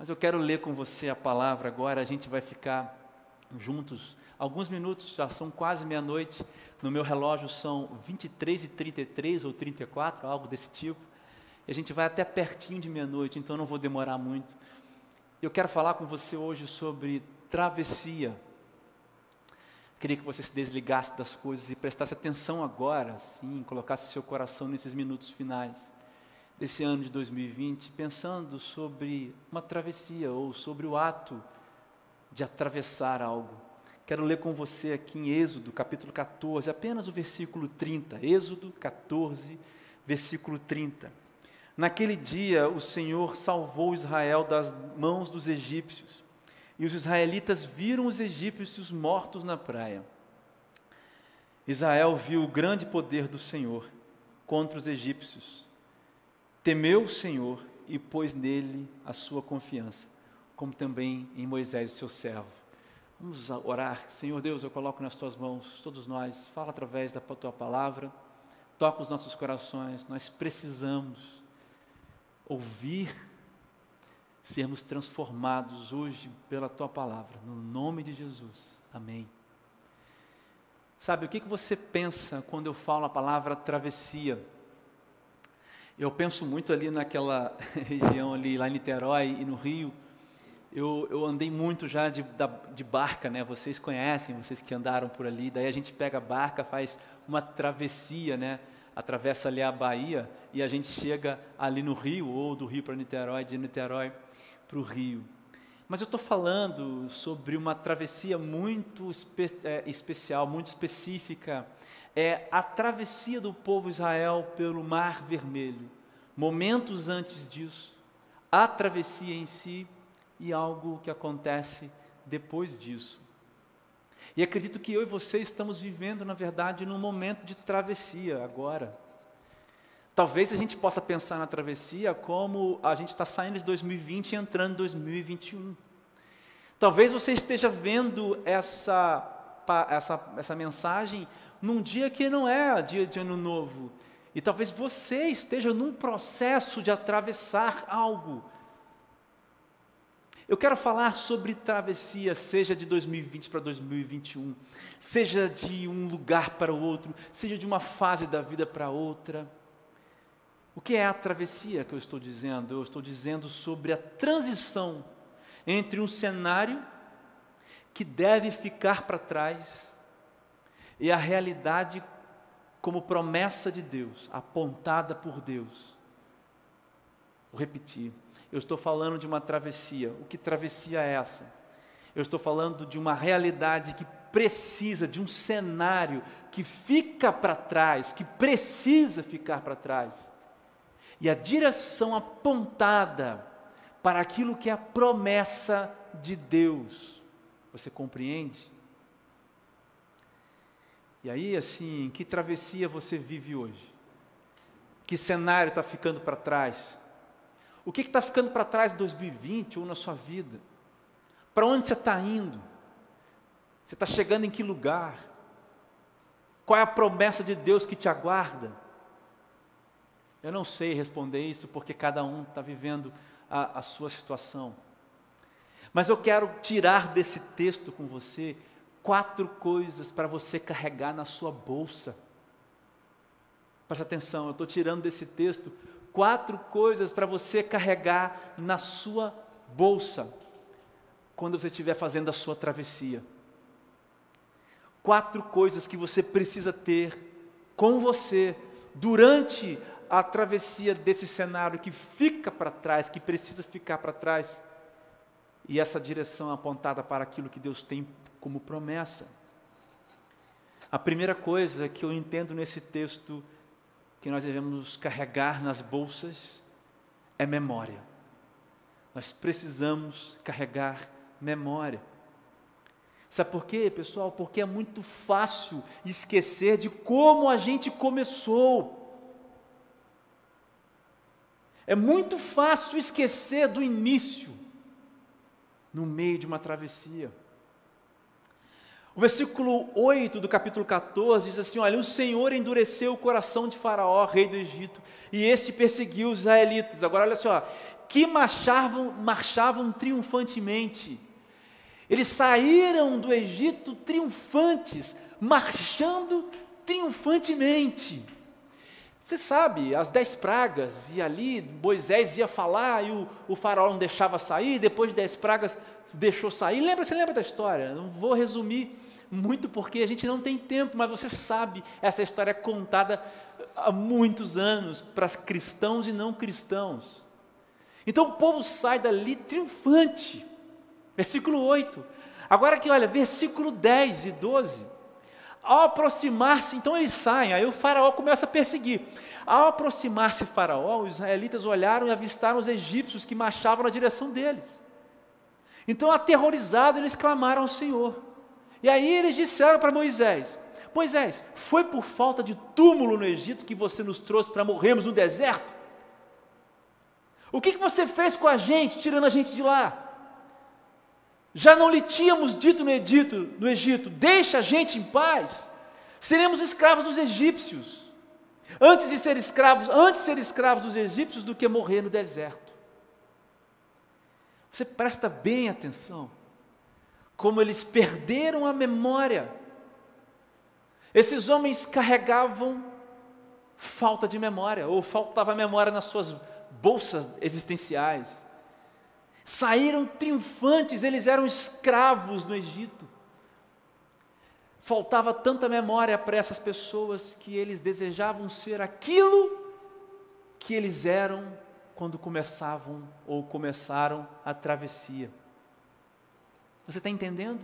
Mas eu quero ler com você a palavra agora, a gente vai ficar juntos alguns minutos, já são quase meia-noite, no meu relógio são 23 e 33 ou 34, algo desse tipo, e a gente vai até pertinho de meia-noite, então não vou demorar muito. Eu quero falar com você hoje sobre travessia. Queria que você se desligasse das coisas e prestasse atenção agora, sim, colocasse seu coração nesses minutos finais desse ano de 2020, pensando sobre uma travessia ou sobre o ato de atravessar algo. Quero ler com você aqui em Êxodo, capítulo 14, apenas o versículo 30. Êxodo 14, versículo 30. Naquele dia, o Senhor salvou Israel das mãos dos egípcios, e os israelitas viram os egípcios mortos na praia. Israel viu o grande poder do Senhor contra os egípcios. Temeu o Senhor e pôs nele a sua confiança, como também em Moisés, seu servo. Vamos orar. Senhor Deus, eu coloco nas tuas mãos todos nós. Fala através da tua palavra. Toca os nossos corações. Nós precisamos ouvir, sermos transformados hoje pela tua palavra, no nome de Jesus. Amém. Sabe, o que, que você pensa quando eu falo a palavra travessia? Eu penso muito ali naquela região ali, lá em Niterói e no Rio. Eu, eu andei muito já de, de barca, né? Vocês conhecem, vocês que andaram por ali. Daí a gente pega a barca, faz uma travessia, né? atravessa ali a Bahia e a gente chega ali no Rio, ou do Rio para Niterói, de Niterói para o Rio. Mas eu estou falando sobre uma travessia muito espe é, especial, muito específica. É a travessia do povo Israel pelo Mar Vermelho. Momentos antes disso, a travessia em si e algo que acontece depois disso. E acredito que eu e você estamos vivendo, na verdade, num momento de travessia agora. Talvez a gente possa pensar na travessia como a gente está saindo de 2020 e entrando em 2021. Talvez você esteja vendo essa, essa, essa mensagem num dia que não é dia de ano novo. E talvez você esteja num processo de atravessar algo eu quero falar sobre travessia, seja de 2020 para 2021, seja de um lugar para o outro, seja de uma fase da vida para outra. O que é a travessia que eu estou dizendo? Eu estou dizendo sobre a transição entre um cenário que deve ficar para trás e a realidade como promessa de Deus, apontada por Deus. Vou repetir. Eu estou falando de uma travessia. O que travessia é essa? Eu estou falando de uma realidade que precisa, de um cenário que fica para trás, que precisa ficar para trás. E a direção apontada para aquilo que é a promessa de Deus. Você compreende? E aí, assim, que travessia você vive hoje? Que cenário está ficando para trás? O que está ficando para trás em 2020 ou na sua vida? Para onde você está indo? Você está chegando em que lugar? Qual é a promessa de Deus que te aguarda? Eu não sei responder isso porque cada um está vivendo a, a sua situação. Mas eu quero tirar desse texto com você quatro coisas para você carregar na sua bolsa. Preste atenção, eu estou tirando desse texto quatro coisas para você carregar na sua bolsa quando você estiver fazendo a sua travessia. Quatro coisas que você precisa ter com você durante a travessia desse cenário que fica para trás, que precisa ficar para trás. E essa direção apontada para aquilo que Deus tem como promessa. A primeira coisa que eu entendo nesse texto que nós devemos carregar nas bolsas é memória. Nós precisamos carregar memória. Sabe por quê, pessoal? Porque é muito fácil esquecer de como a gente começou. É muito fácil esquecer do início, no meio de uma travessia. O versículo 8 do capítulo 14 diz assim: Olha, o Senhor endureceu o coração de Faraó, rei do Egito, e este perseguiu os israelitas. Agora, olha só, que marchavam, marchavam triunfantemente. Eles saíram do Egito triunfantes, marchando triunfantemente. Você sabe, as dez pragas, e ali Moisés ia falar e o, o faraó não deixava sair, depois de dez pragas deixou sair. Lembra, você lembra da história? Não vou resumir muito porque a gente não tem tempo, mas você sabe, essa história é contada há muitos anos para cristãos e não cristãos. Então o povo sai dali triunfante. Versículo 8. Agora aqui, olha, versículo 10 e 12. Ao aproximar-se, então eles saem, aí o faraó começa a perseguir. Ao aproximar-se faraó, os israelitas olharam e avistaram os egípcios que marchavam na direção deles. Então, aterrorizados, eles clamaram ao Senhor. E aí eles disseram para Moisés: Moisés, foi por falta de túmulo no Egito que você nos trouxe para morrermos no deserto? O que, que você fez com a gente, tirando a gente de lá? Já não lhe tínhamos dito no Egito, no Egito, deixa a gente em paz. Seremos escravos dos egípcios. Antes de ser escravos, antes de ser escravos dos egípcios do que morrer no deserto. Você presta bem atenção como eles perderam a memória. Esses homens carregavam falta de memória, ou faltava memória nas suas bolsas existenciais saíram triunfantes, eles eram escravos no Egito. Faltava tanta memória para essas pessoas que eles desejavam ser aquilo que eles eram quando começavam ou começaram a travessia. Você está entendendo?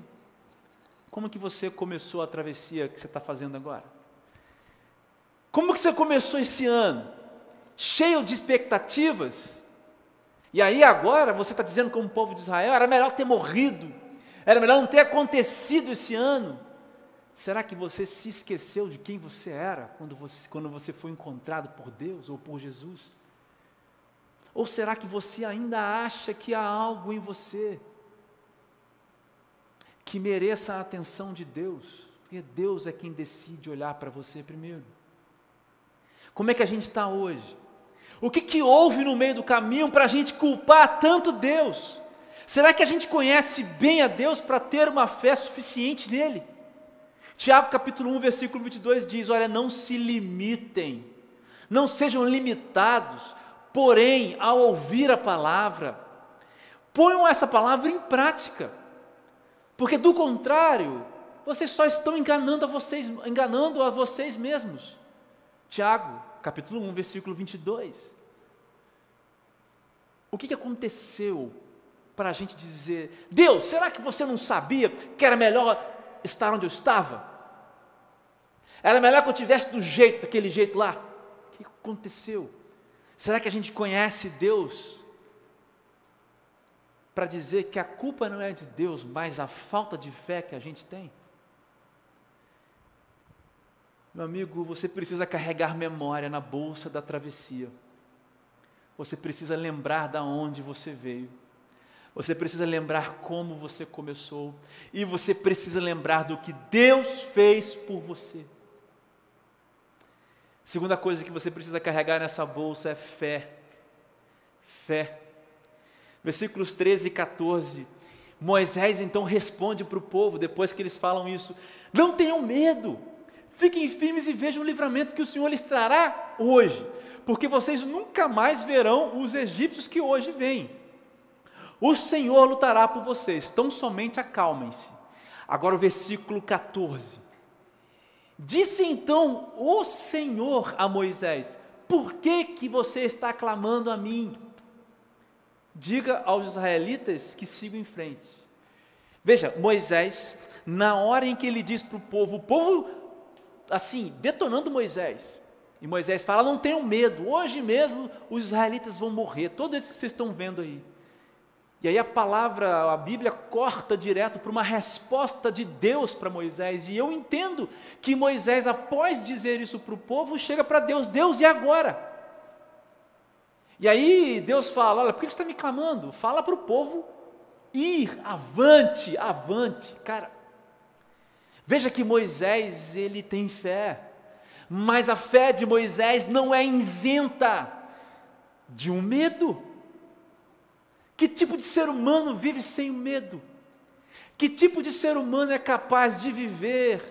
Como que você começou a travessia que você está fazendo agora? Como que você começou esse ano? Cheio de expectativas? E aí agora você está dizendo como povo de Israel, era melhor ter morrido, era melhor não ter acontecido esse ano. Será que você se esqueceu de quem você era quando você, quando você foi encontrado por Deus ou por Jesus? Ou será que você ainda acha que há algo em você que mereça a atenção de Deus? Porque Deus é quem decide olhar para você primeiro. Como é que a gente está hoje? O que, que houve no meio do caminho para a gente culpar tanto Deus? Será que a gente conhece bem a Deus para ter uma fé suficiente nele? Tiago capítulo 1, versículo 22 diz: Olha, não se limitem, não sejam limitados, porém, ao ouvir a palavra, ponham essa palavra em prática, porque do contrário, vocês só estão enganando a vocês, enganando a vocês mesmos. Tiago capítulo 1, versículo 22. O que, que aconteceu para a gente dizer, Deus, será que você não sabia que era melhor estar onde eu estava? Era melhor que eu tivesse do jeito, daquele jeito lá? O que aconteceu? Será que a gente conhece Deus para dizer que a culpa não é de Deus, mas a falta de fé que a gente tem? Meu amigo, você precisa carregar memória na bolsa da travessia. Você precisa lembrar da onde você veio. Você precisa lembrar como você começou. E você precisa lembrar do que Deus fez por você. Segunda coisa que você precisa carregar nessa bolsa é fé. Fé. Versículos 13 e 14. Moisés então responde para o povo, depois que eles falam isso: Não tenham medo Fiquem firmes e vejam o livramento que o Senhor lhes trará hoje, porque vocês nunca mais verão os egípcios que hoje vêm. O Senhor lutará por vocês, tão somente acalmem-se. Agora o versículo 14. Disse então o Senhor a Moisés: Por que que você está clamando a mim? Diga aos israelitas que sigam em frente. Veja, Moisés, na hora em que ele diz para o povo, o povo assim, detonando Moisés. E Moisés fala: não tenham medo, hoje mesmo os israelitas vão morrer, todos esses que vocês estão vendo aí. E aí a palavra, a Bíblia corta direto para uma resposta de Deus para Moisés. E eu entendo que Moisés, após dizer isso para o povo, chega para Deus: Deus, e agora? E aí Deus fala: Olha, por que você está me clamando? Fala para o povo ir, avante, avante. Cara, Veja que Moisés, ele tem fé, mas a fé de Moisés não é isenta de um medo. Que tipo de ser humano vive sem medo? Que tipo de ser humano é capaz de viver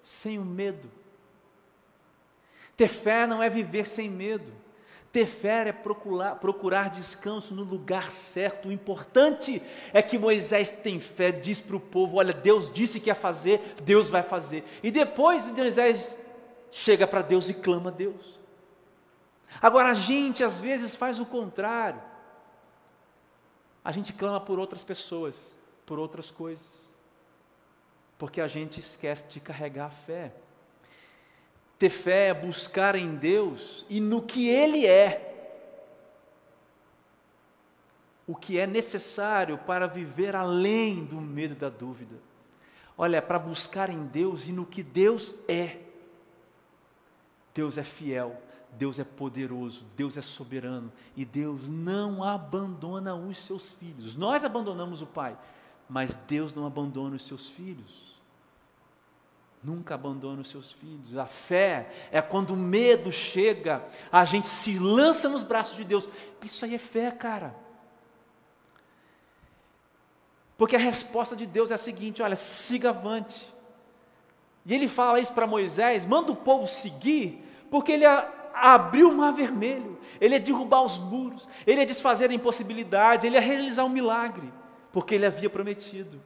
sem o medo? Ter fé não é viver sem medo. Ter fé é procurar, procurar descanso no lugar certo. O importante é que Moisés tem fé, diz para o povo: Olha, Deus disse que ia fazer, Deus vai fazer. E depois Moisés chega para Deus e clama a Deus. Agora a gente às vezes faz o contrário. A gente clama por outras pessoas, por outras coisas, porque a gente esquece de carregar a fé. Ter fé é buscar em Deus e no que Ele é, o que é necessário para viver além do medo da dúvida. Olha, para buscar em Deus e no que Deus é. Deus é fiel, Deus é poderoso, Deus é soberano e Deus não abandona os seus filhos. Nós abandonamos o Pai, mas Deus não abandona os seus filhos. Nunca abandona os seus filhos. A fé é quando o medo chega, a gente se lança nos braços de Deus. Isso aí é fé, cara. Porque a resposta de Deus é a seguinte: olha, siga avante. E ele fala isso para Moisés: manda o povo seguir, porque ele abriu o mar vermelho, ele ia derrubar os muros, ele ia desfazer a impossibilidade, ele ia realizar um milagre, porque ele havia prometido.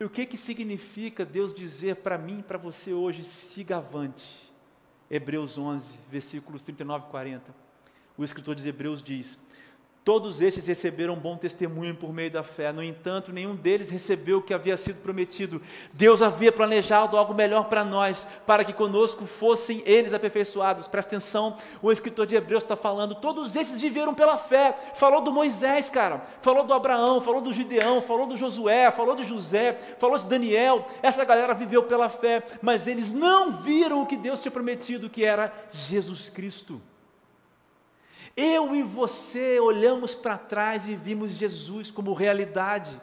E o que, que significa Deus dizer para mim para você hoje, siga avante? Hebreus 11, versículos 39 e 40. O escritor de Hebreus diz: Todos estes receberam bom testemunho por meio da fé, no entanto, nenhum deles recebeu o que havia sido prometido. Deus havia planejado algo melhor para nós, para que conosco fossem eles aperfeiçoados. Presta atenção, o escritor de Hebreus está falando, todos esses viveram pela fé. Falou do Moisés, cara, falou do Abraão, falou do Gideão, falou do Josué, falou de José, falou de Daniel. Essa galera viveu pela fé, mas eles não viram o que Deus tinha prometido, que era Jesus Cristo. Eu e você olhamos para trás e vimos Jesus como realidade.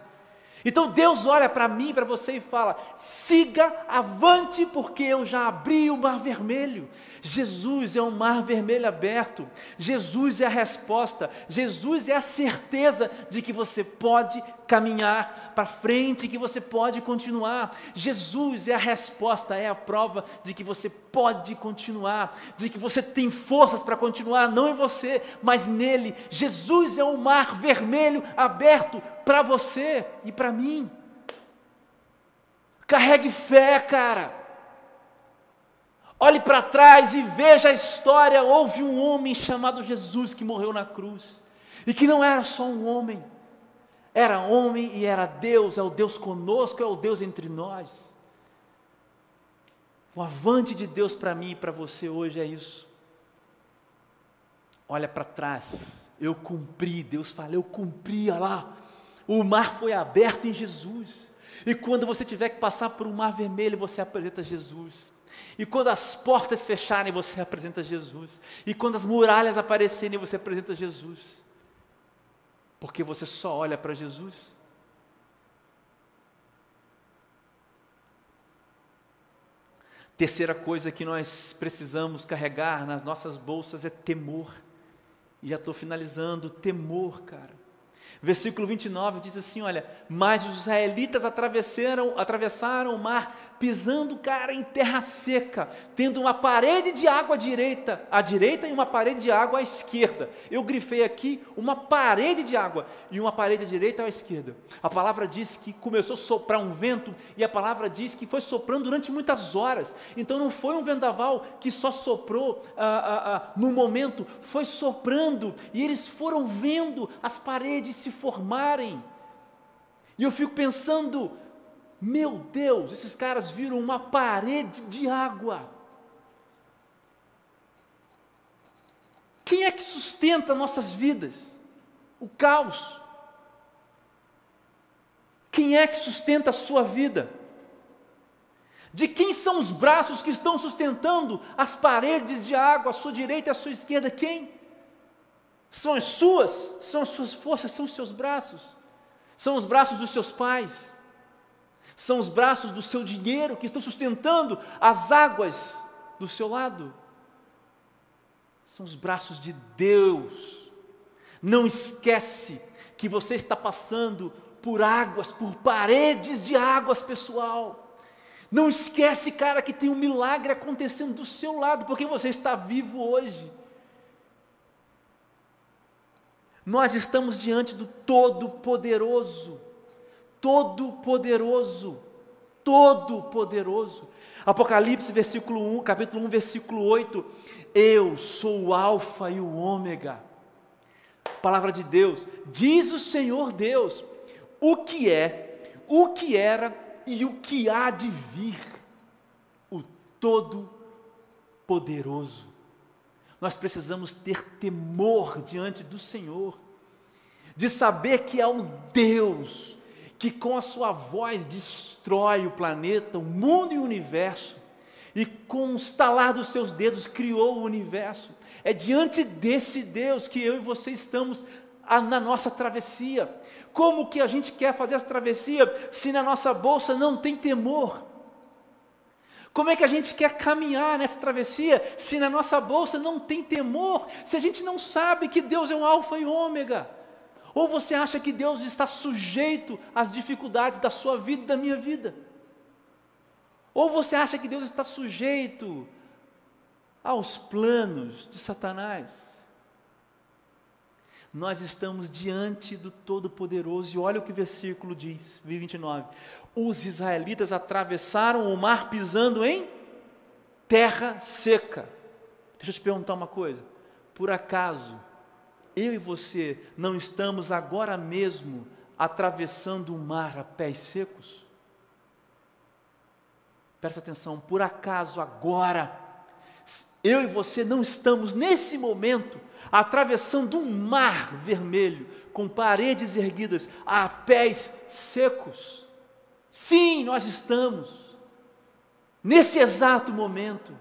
Então Deus olha para mim, para você e fala: siga avante, porque eu já abri o mar vermelho. Jesus é um mar vermelho aberto. Jesus é a resposta. Jesus é a certeza de que você pode caminhar para frente, que você pode continuar. Jesus é a resposta, é a prova de que você pode continuar, de que você tem forças para continuar, não em você, mas nele. Jesus é um mar vermelho aberto para você e para mim. Carregue fé, cara. Olhe para trás e veja a história. Houve um homem chamado Jesus que morreu na cruz. E que não era só um homem, era homem e era Deus, é o Deus conosco, é o Deus entre nós. O avante de Deus para mim e para você hoje é isso. Olha para trás, eu cumpri, Deus fala, eu cumpri, olha lá. O mar foi aberto em Jesus. E quando você tiver que passar por um mar vermelho, você apresenta Jesus. E quando as portas fecharem, você apresenta Jesus. E quando as muralhas aparecerem, você apresenta Jesus. Porque você só olha para Jesus. Terceira coisa que nós precisamos carregar nas nossas bolsas é temor. E já estou finalizando, temor, cara. Versículo 29 diz assim: Olha, mas os israelitas atravessaram, atravessaram o mar, pisando, cara, em terra seca, tendo uma parede de água à direita, à direita e uma parede de água à esquerda. Eu grifei aqui uma parede de água e uma parede à direita e à esquerda. A palavra diz que começou a soprar um vento e a palavra diz que foi soprando durante muitas horas. Então não foi um vendaval que só soprou ah, ah, ah, no momento, foi soprando e eles foram vendo as paredes se formarem. E eu fico pensando, meu Deus, esses caras viram uma parede de água. Quem é que sustenta nossas vidas? O caos. Quem é que sustenta a sua vida? De quem são os braços que estão sustentando as paredes de água à sua direita e à sua esquerda? Quem? São as suas, são as suas forças, são os seus braços, são os braços dos seus pais, São os braços do seu dinheiro que estão sustentando as águas do seu lado. São os braços de Deus. Não esquece que você está passando por águas, por paredes de águas, pessoal. Não esquece, cara, que tem um milagre acontecendo do seu lado, porque você está vivo hoje. Nós estamos diante do Todo-Poderoso. Todo-Poderoso. Todo-Poderoso. Apocalipse, versículo 1, capítulo 1, versículo 8. Eu sou o Alfa e o Ômega. Palavra de Deus. Diz o Senhor Deus o que é, o que era e o que há de vir. O Todo-Poderoso. Nós precisamos ter temor diante do Senhor, de saber que há um Deus que com a sua voz destrói o planeta, o mundo e o universo, e com o estalar dos seus dedos criou o universo. É diante desse Deus que eu e você estamos na nossa travessia. Como que a gente quer fazer essa travessia se na nossa bolsa não tem temor? Como é que a gente quer caminhar nessa travessia se na nossa bolsa não tem temor? Se a gente não sabe que Deus é um alfa e ômega? Ou você acha que Deus está sujeito às dificuldades da sua vida e da minha vida? Ou você acha que Deus está sujeito aos planos de Satanás? Nós estamos diante do Todo-Poderoso, e olha o que o versículo diz, 29 os israelitas atravessaram o mar pisando em terra seca. Deixa eu te perguntar uma coisa: por acaso eu e você não estamos agora mesmo atravessando o mar a pés secos? Presta atenção, por acaso agora eu e você não estamos nesse momento atravessando um mar vermelho com paredes erguidas a pés secos? Sim, nós estamos. Nesse exato momento,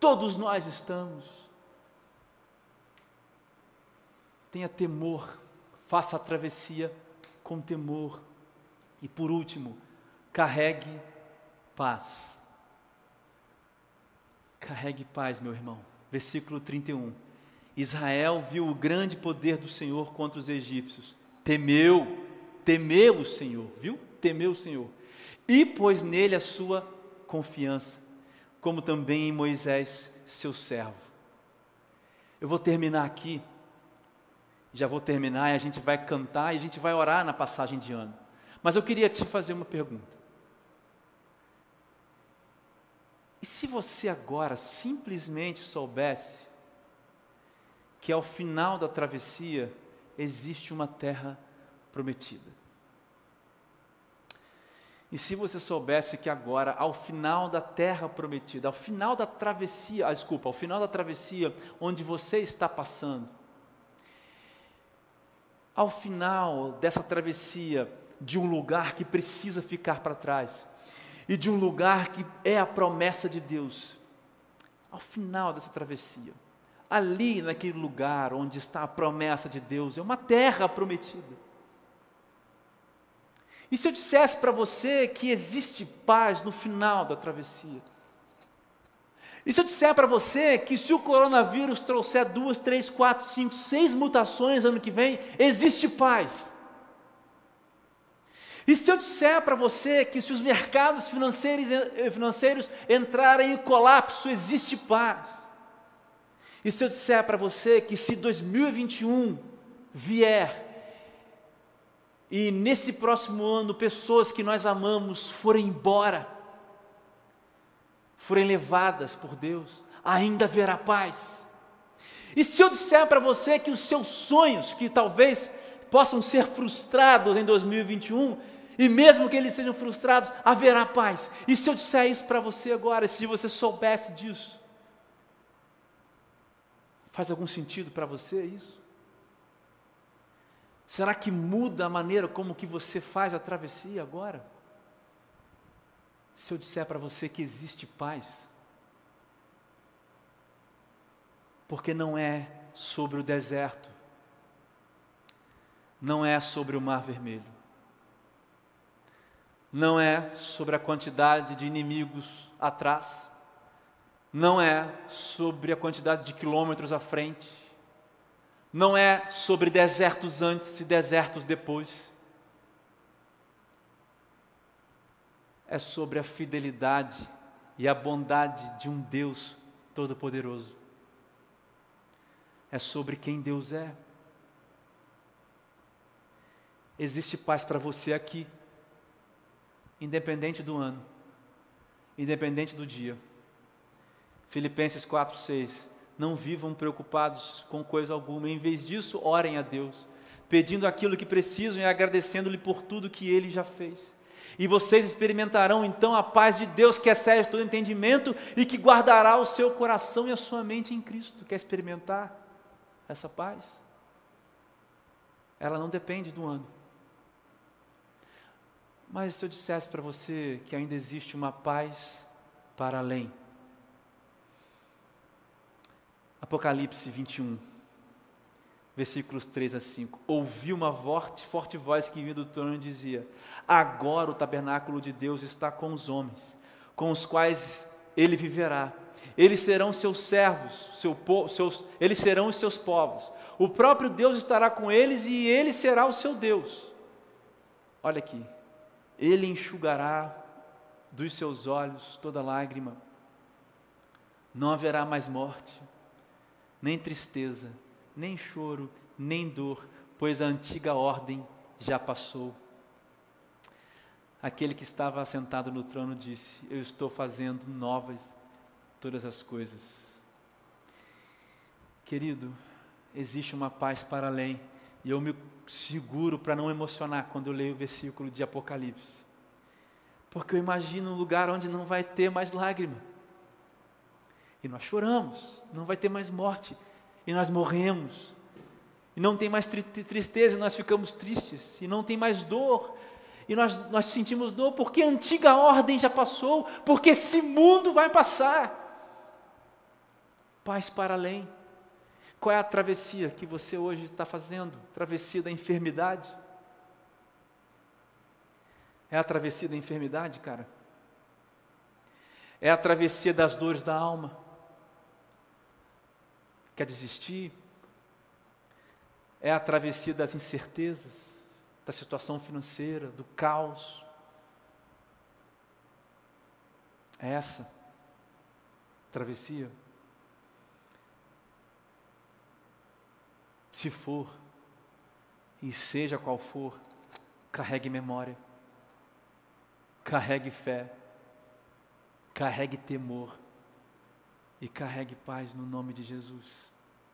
todos nós estamos. Tenha temor, faça a travessia com temor. E por último, carregue paz. Carregue paz, meu irmão. Versículo 31. Israel viu o grande poder do Senhor contra os egípcios. Temeu, temeu o Senhor, viu? Temeu o Senhor e pôs nele a sua confiança, como também em Moisés, seu servo. Eu vou terminar aqui, já vou terminar e a gente vai cantar e a gente vai orar na passagem de ano. Mas eu queria te fazer uma pergunta. E se você agora simplesmente soubesse que ao final da travessia existe uma terra prometida? E se você soubesse que agora, ao final da terra prometida, ao final da travessia, ah, desculpa, ao final da travessia onde você está passando, ao final dessa travessia de um lugar que precisa ficar para trás, e de um lugar que é a promessa de Deus, ao final dessa travessia, ali naquele lugar onde está a promessa de Deus, é uma terra prometida e se eu dissesse para você que existe paz no final da travessia? E se eu disser para você que se o coronavírus trouxer duas, três, quatro, cinco, seis mutações ano que vem, existe paz? E se eu disser para você que se os mercados financeiros, eh, financeiros entrarem em colapso, existe paz? E se eu disser para você que se 2021 vier e nesse próximo ano pessoas que nós amamos forem embora, forem levadas por Deus, ainda haverá paz. E se eu disser para você que os seus sonhos, que talvez possam ser frustrados em 2021, e mesmo que eles sejam frustrados, haverá paz. E se eu disser isso para você agora, se você soubesse disso, faz algum sentido para você isso? Será que muda a maneira como que você faz a travessia agora? Se eu disser para você que existe paz, porque não é sobre o deserto, não é sobre o mar vermelho, não é sobre a quantidade de inimigos atrás, não é sobre a quantidade de quilômetros à frente, não é sobre desertos antes e desertos depois. É sobre a fidelidade e a bondade de um Deus Todo-Poderoso. É sobre quem Deus é. Existe paz para você aqui, independente do ano, independente do dia. Filipenses 4, 6. Não vivam preocupados com coisa alguma, em vez disso, orem a Deus, pedindo aquilo que precisam e agradecendo-lhe por tudo que ele já fez. E vocês experimentarão então a paz de Deus que excede todo entendimento e que guardará o seu coração e a sua mente em Cristo. Quer experimentar essa paz? Ela não depende do ano. Mas se eu dissesse para você que ainda existe uma paz para além, Apocalipse 21, versículos 3 a 5. Ouvi uma forte, forte voz que vinha do trono e dizia: Agora o tabernáculo de Deus está com os homens, com os quais ele viverá. Eles serão seus servos, seu seus, eles serão os seus povos. O próprio Deus estará com eles e ele será o seu Deus. Olha aqui, ele enxugará dos seus olhos toda lágrima. Não haverá mais morte nem tristeza, nem choro, nem dor, pois a antiga ordem já passou. Aquele que estava assentado no trono disse: Eu estou fazendo novas todas as coisas. Querido, existe uma paz para além, e eu me seguro para não emocionar quando eu leio o versículo de Apocalipse, porque eu imagino um lugar onde não vai ter mais lágrima. E nós choramos, não vai ter mais morte, e nós morremos, e não tem mais tri tristeza, e nós ficamos tristes, e não tem mais dor, e nós, nós sentimos dor porque a antiga ordem já passou, porque esse mundo vai passar. Paz para além. Qual é a travessia que você hoje está fazendo? Travessia da enfermidade? É a travessia da enfermidade, cara? É a travessia das dores da alma? quer desistir, é a travessia das incertezas, da situação financeira, do caos. É essa travessia. Se for, e seja qual for, carregue memória, carregue fé, carregue temor e carregue paz no nome de Jesus.